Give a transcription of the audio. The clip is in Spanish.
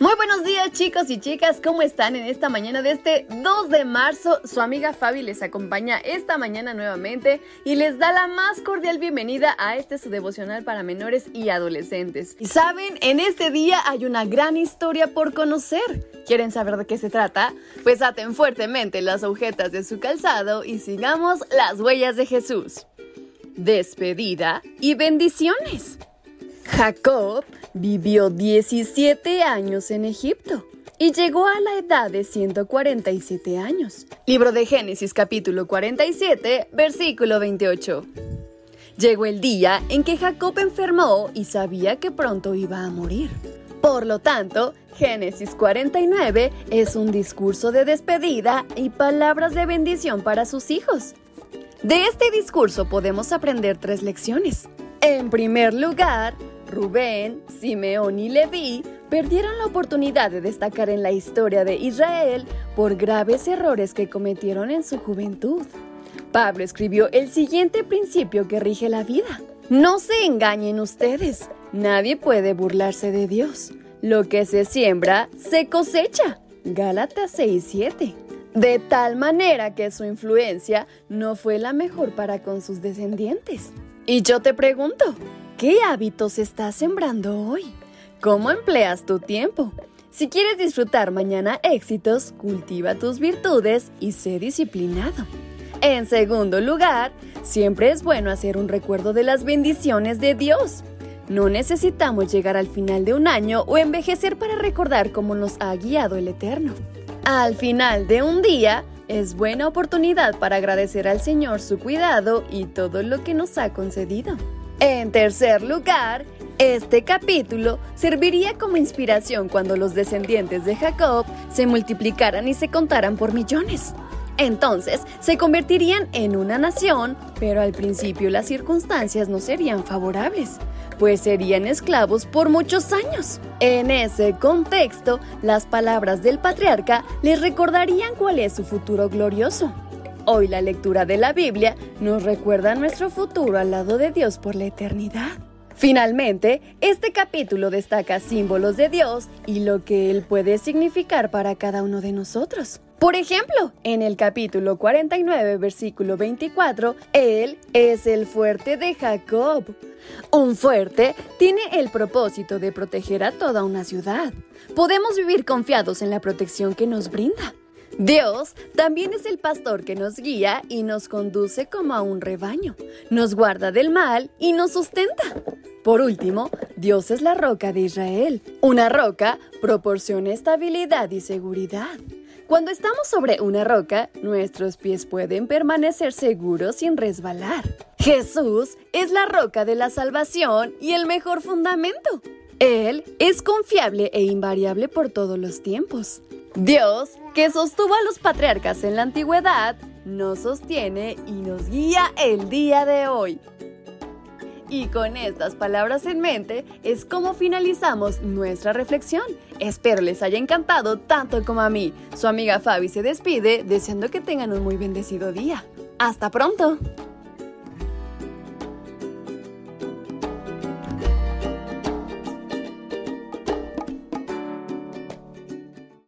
Muy buenos días chicos y chicas, ¿cómo están en esta mañana de este 2 de marzo? Su amiga Fabi les acompaña esta mañana nuevamente y les da la más cordial bienvenida a este su devocional para menores y adolescentes. Y saben, en este día hay una gran historia por conocer. ¿Quieren saber de qué se trata? Pues aten fuertemente las agujetas de su calzado y sigamos las huellas de Jesús. Despedida y bendiciones. Jacob vivió 17 años en Egipto y llegó a la edad de 147 años. Libro de Génesis capítulo 47, versículo 28. Llegó el día en que Jacob enfermó y sabía que pronto iba a morir. Por lo tanto, Génesis 49 es un discurso de despedida y palabras de bendición para sus hijos. De este discurso podemos aprender tres lecciones. En primer lugar, Rubén, Simeón y Leví perdieron la oportunidad de destacar en la historia de Israel por graves errores que cometieron en su juventud. Pablo escribió el siguiente principio que rige la vida. No se engañen ustedes, nadie puede burlarse de Dios. Lo que se siembra, se cosecha. Gálatas 6:7. De tal manera que su influencia no fue la mejor para con sus descendientes. Y yo te pregunto, ¿Qué hábitos estás sembrando hoy? ¿Cómo empleas tu tiempo? Si quieres disfrutar mañana éxitos, cultiva tus virtudes y sé disciplinado. En segundo lugar, siempre es bueno hacer un recuerdo de las bendiciones de Dios. No necesitamos llegar al final de un año o envejecer para recordar cómo nos ha guiado el Eterno. Al final de un día, es buena oportunidad para agradecer al Señor su cuidado y todo lo que nos ha concedido. En tercer lugar, este capítulo serviría como inspiración cuando los descendientes de Jacob se multiplicaran y se contaran por millones. Entonces se convertirían en una nación, pero al principio las circunstancias no serían favorables, pues serían esclavos por muchos años. En ese contexto, las palabras del patriarca les recordarían cuál es su futuro glorioso. Hoy la lectura de la Biblia nos recuerda nuestro futuro al lado de Dios por la eternidad. Finalmente, este capítulo destaca símbolos de Dios y lo que Él puede significar para cada uno de nosotros. Por ejemplo, en el capítulo 49, versículo 24, Él es el fuerte de Jacob. Un fuerte tiene el propósito de proteger a toda una ciudad. Podemos vivir confiados en la protección que nos brinda. Dios también es el pastor que nos guía y nos conduce como a un rebaño, nos guarda del mal y nos sustenta. Por último, Dios es la roca de Israel. Una roca proporciona estabilidad y seguridad. Cuando estamos sobre una roca, nuestros pies pueden permanecer seguros sin resbalar. Jesús es la roca de la salvación y el mejor fundamento. Él es confiable e invariable por todos los tiempos. Dios, que sostuvo a los patriarcas en la antigüedad, nos sostiene y nos guía el día de hoy. Y con estas palabras en mente es como finalizamos nuestra reflexión. Espero les haya encantado tanto como a mí. Su amiga Fabi se despide deseando que tengan un muy bendecido día. Hasta pronto.